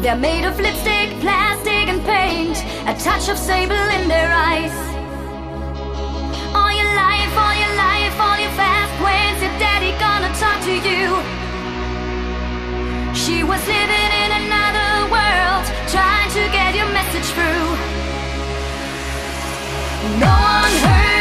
They're made of lipstick, plastic, and paint, a touch of sable in their eyes. All your life, all your life, all your fast, when's your daddy gonna talk to you? She was living in another world, trying to get your message through. No one heard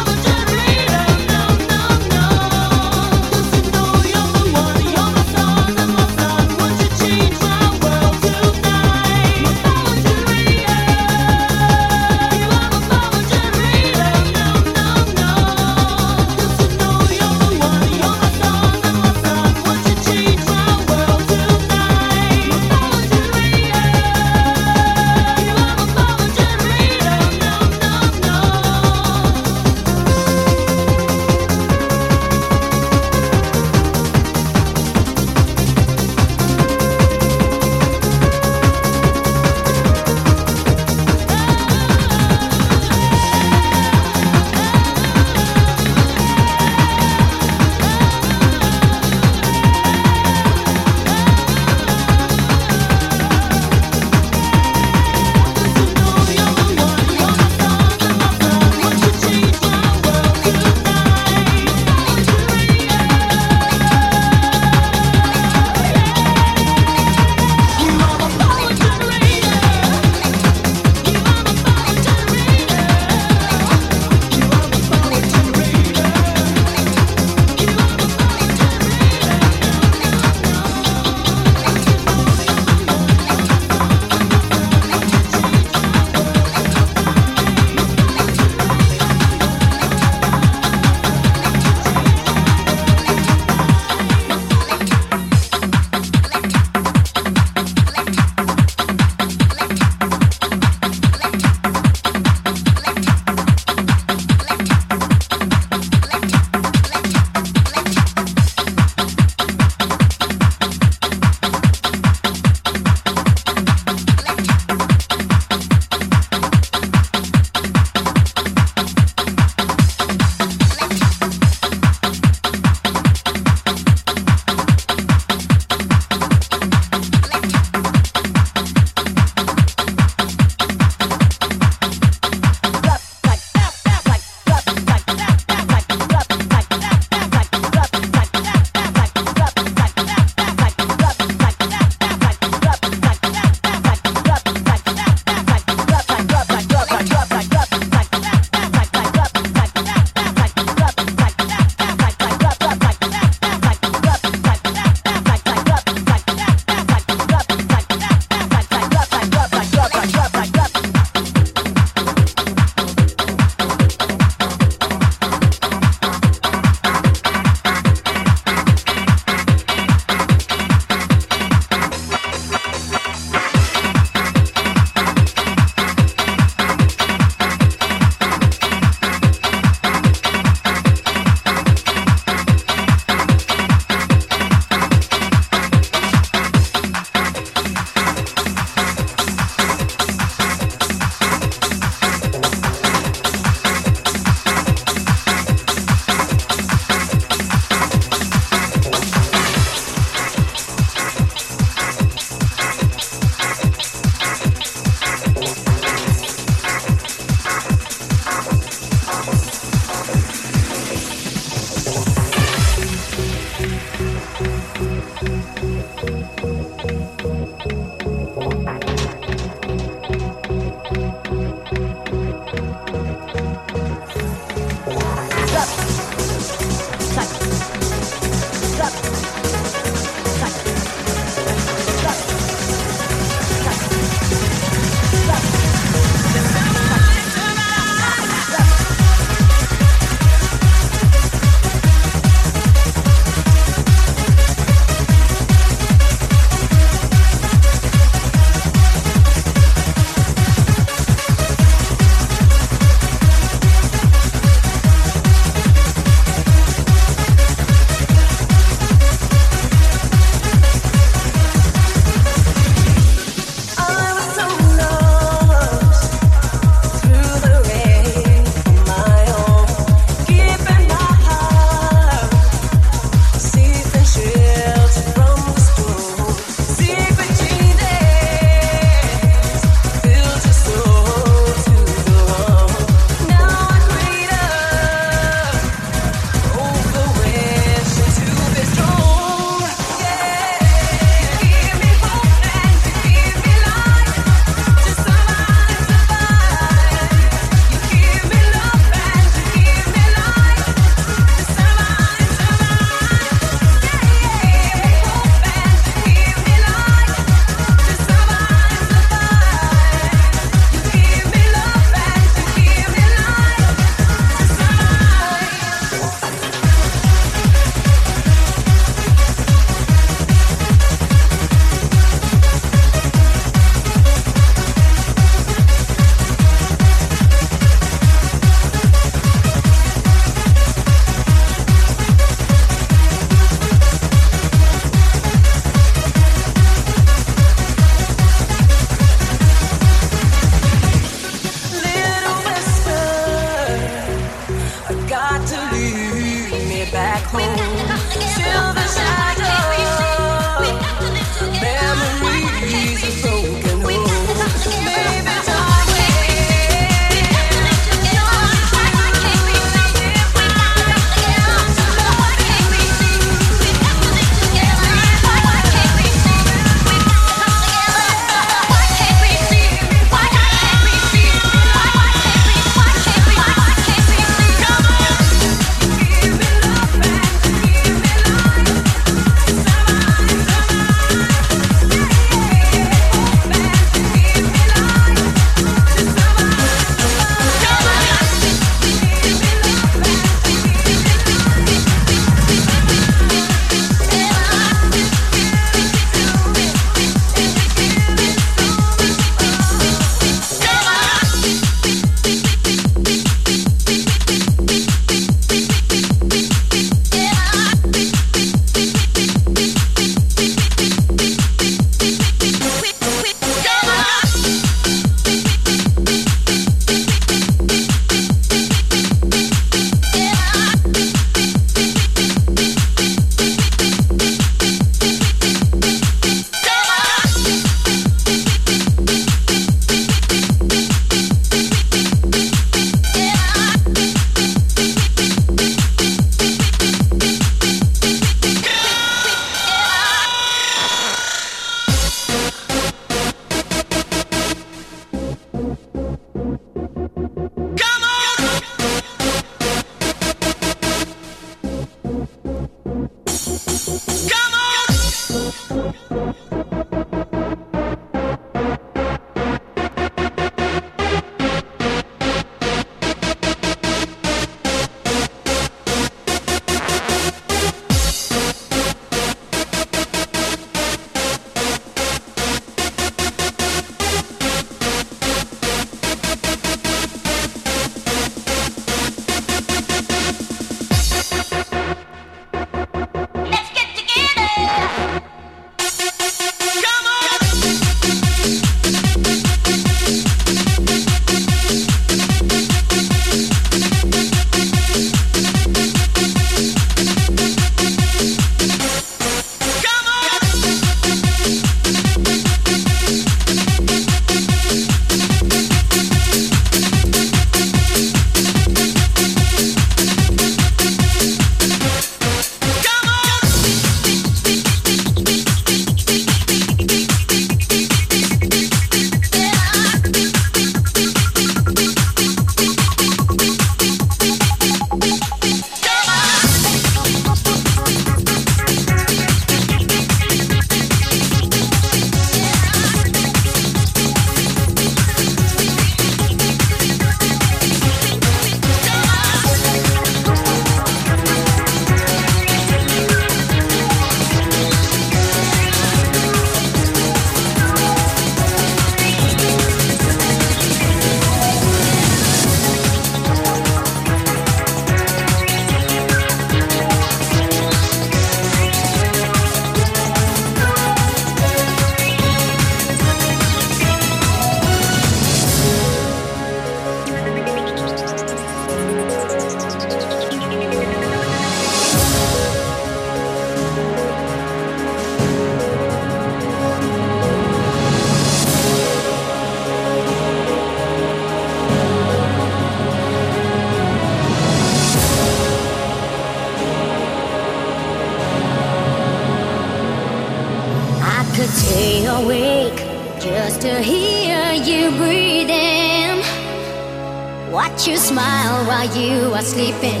while you are sleeping,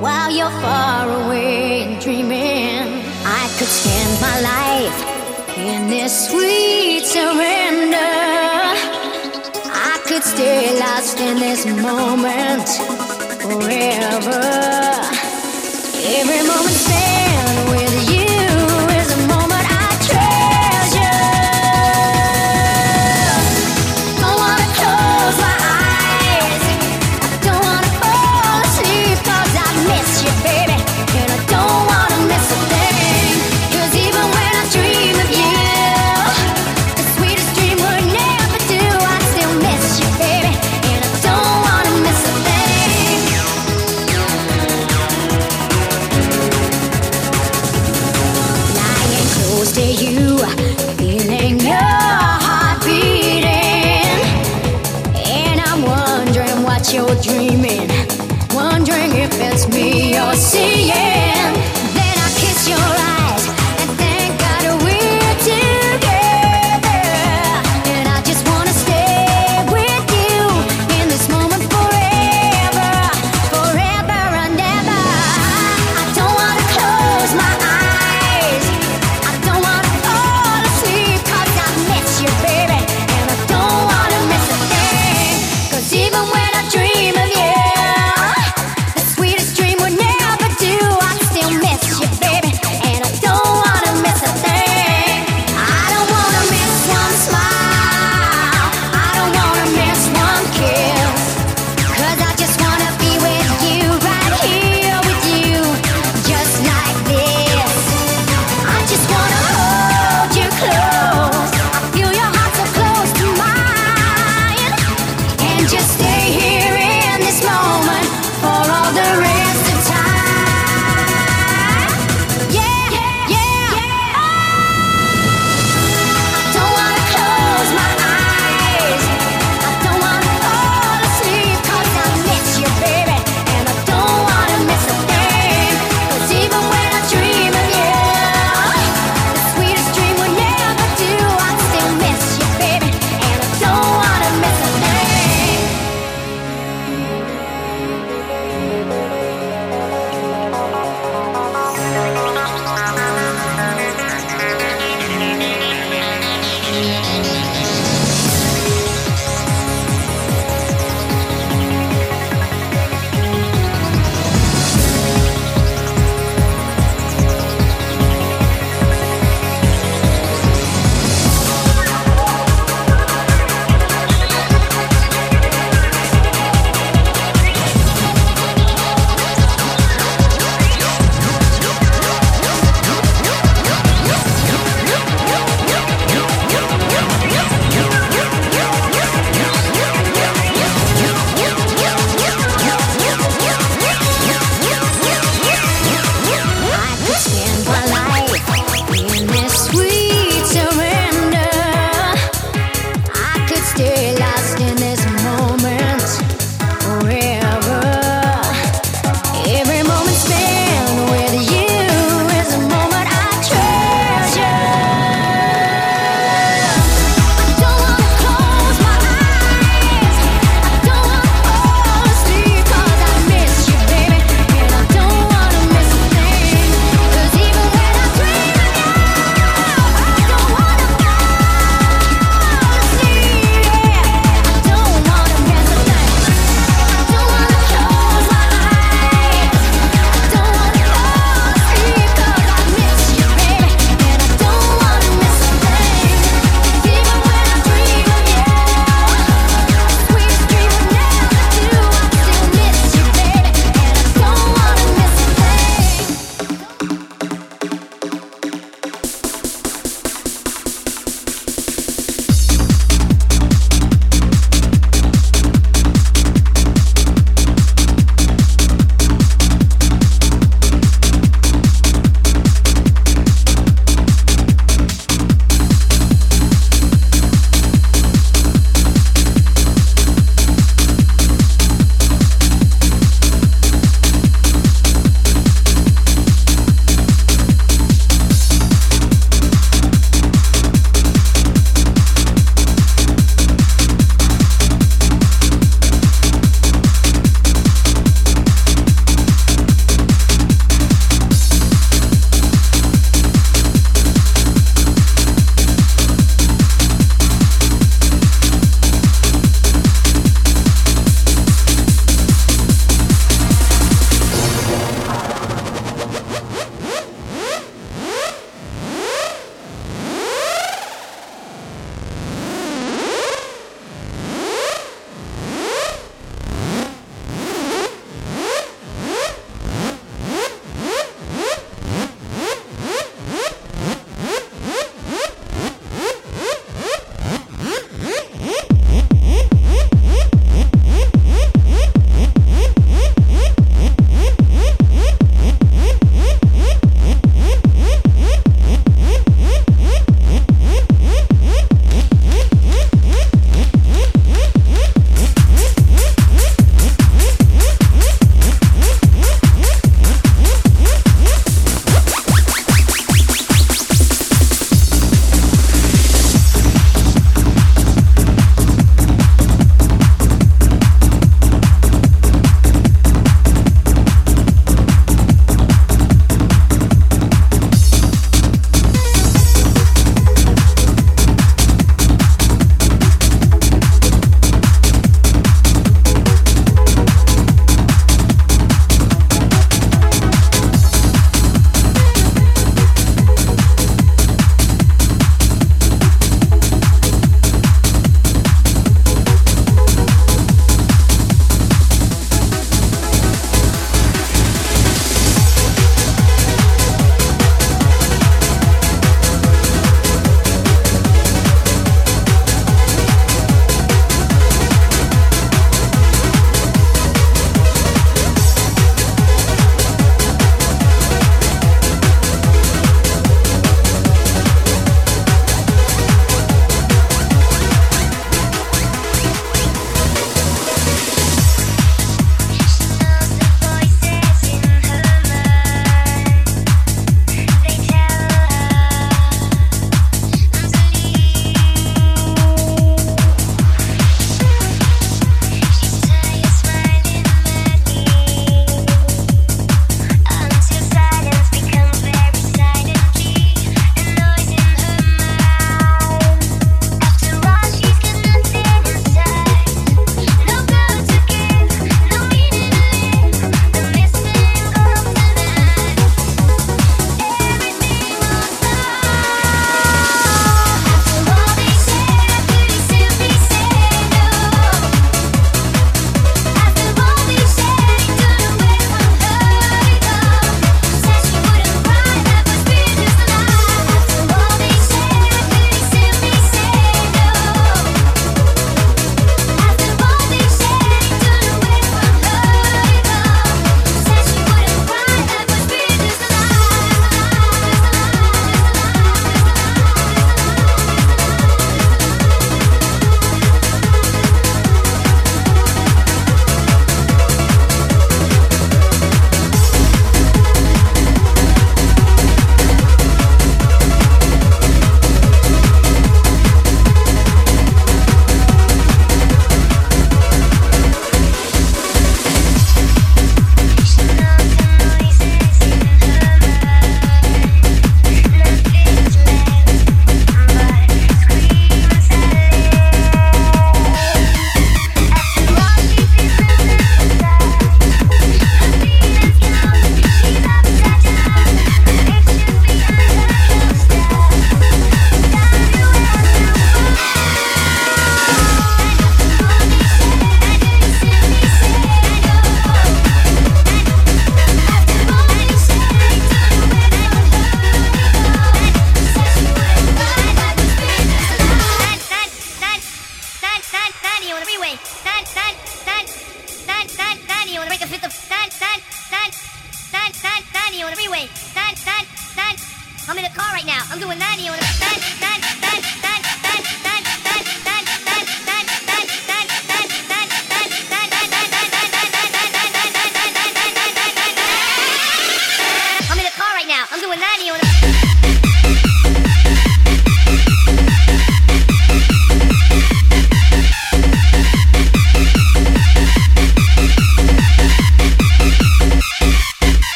while you're far away and dreaming. I could spend my life in this sweet surrender. I could stay lost in this moment forever.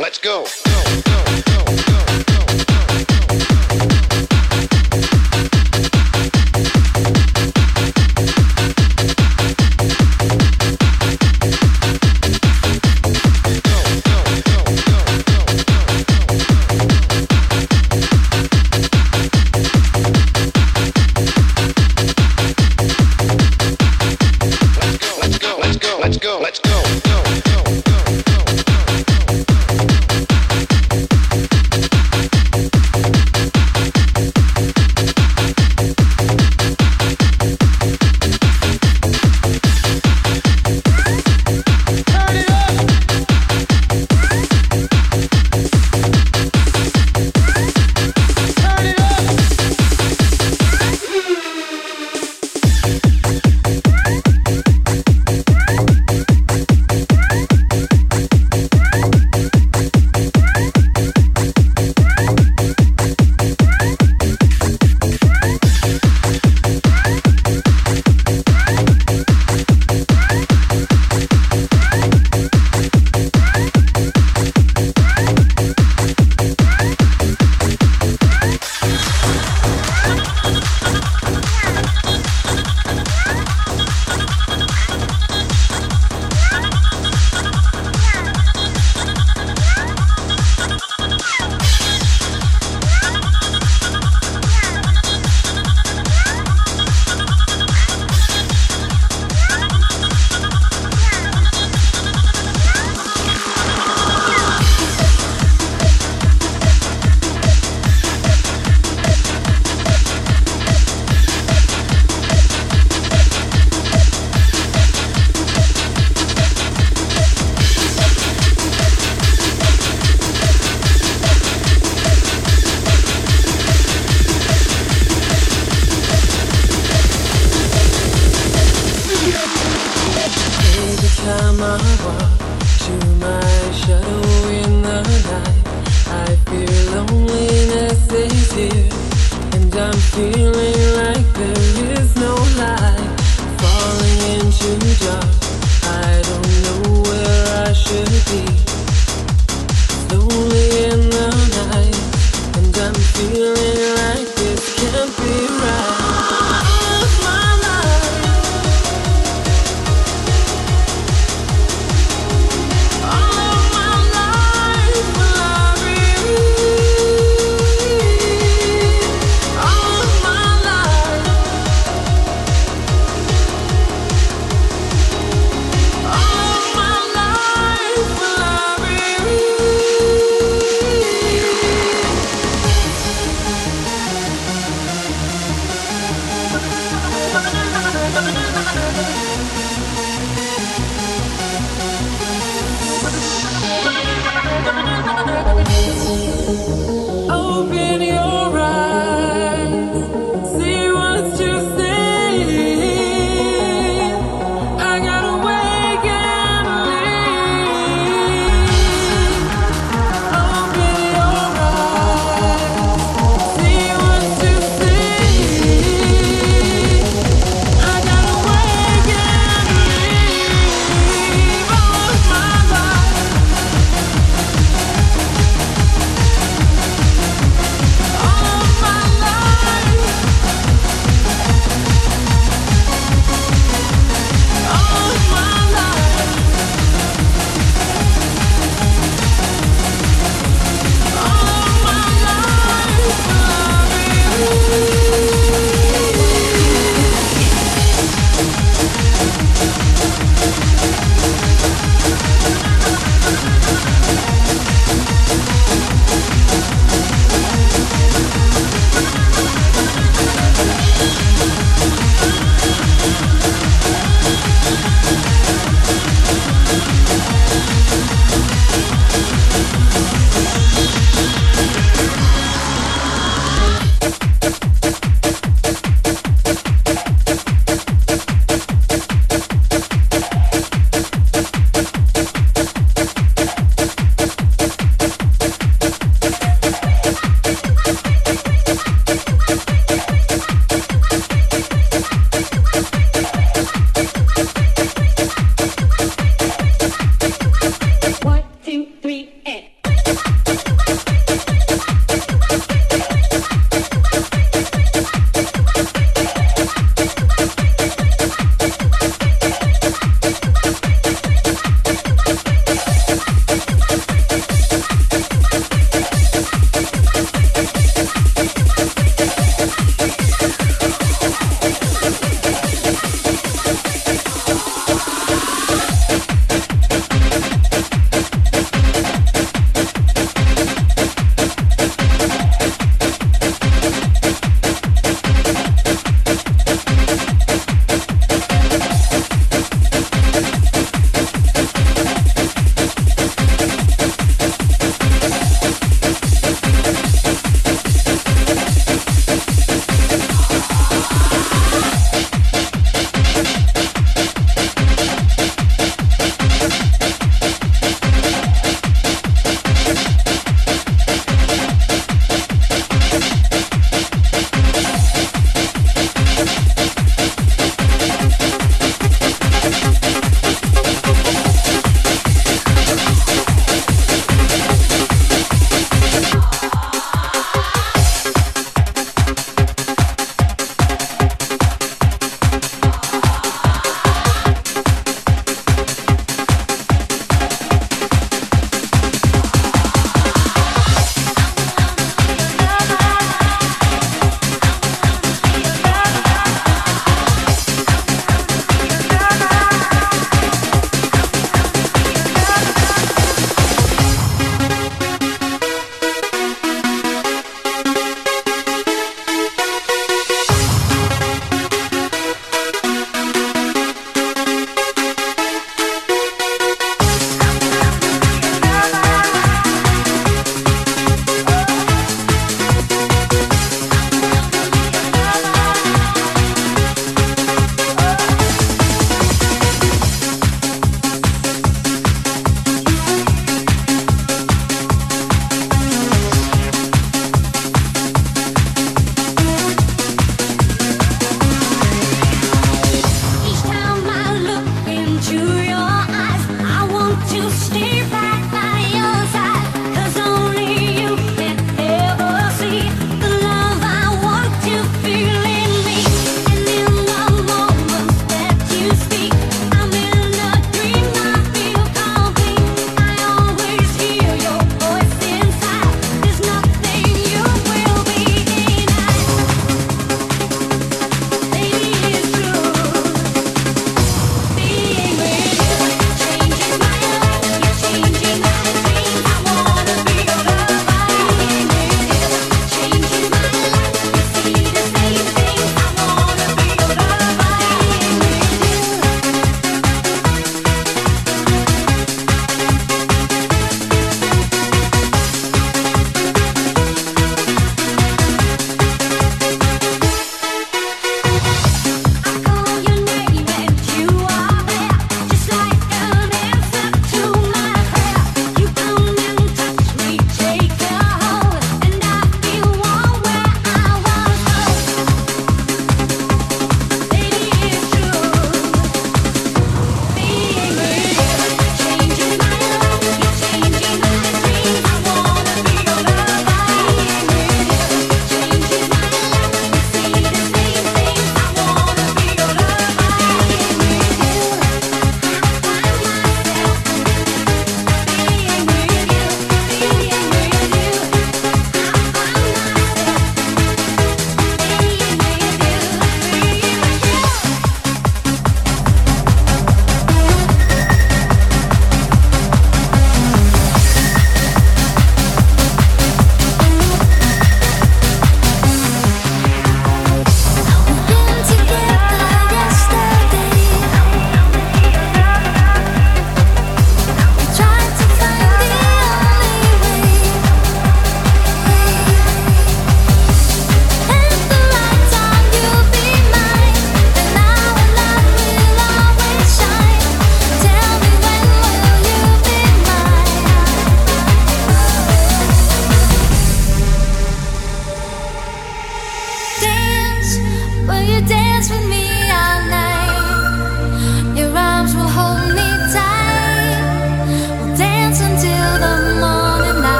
Let's go.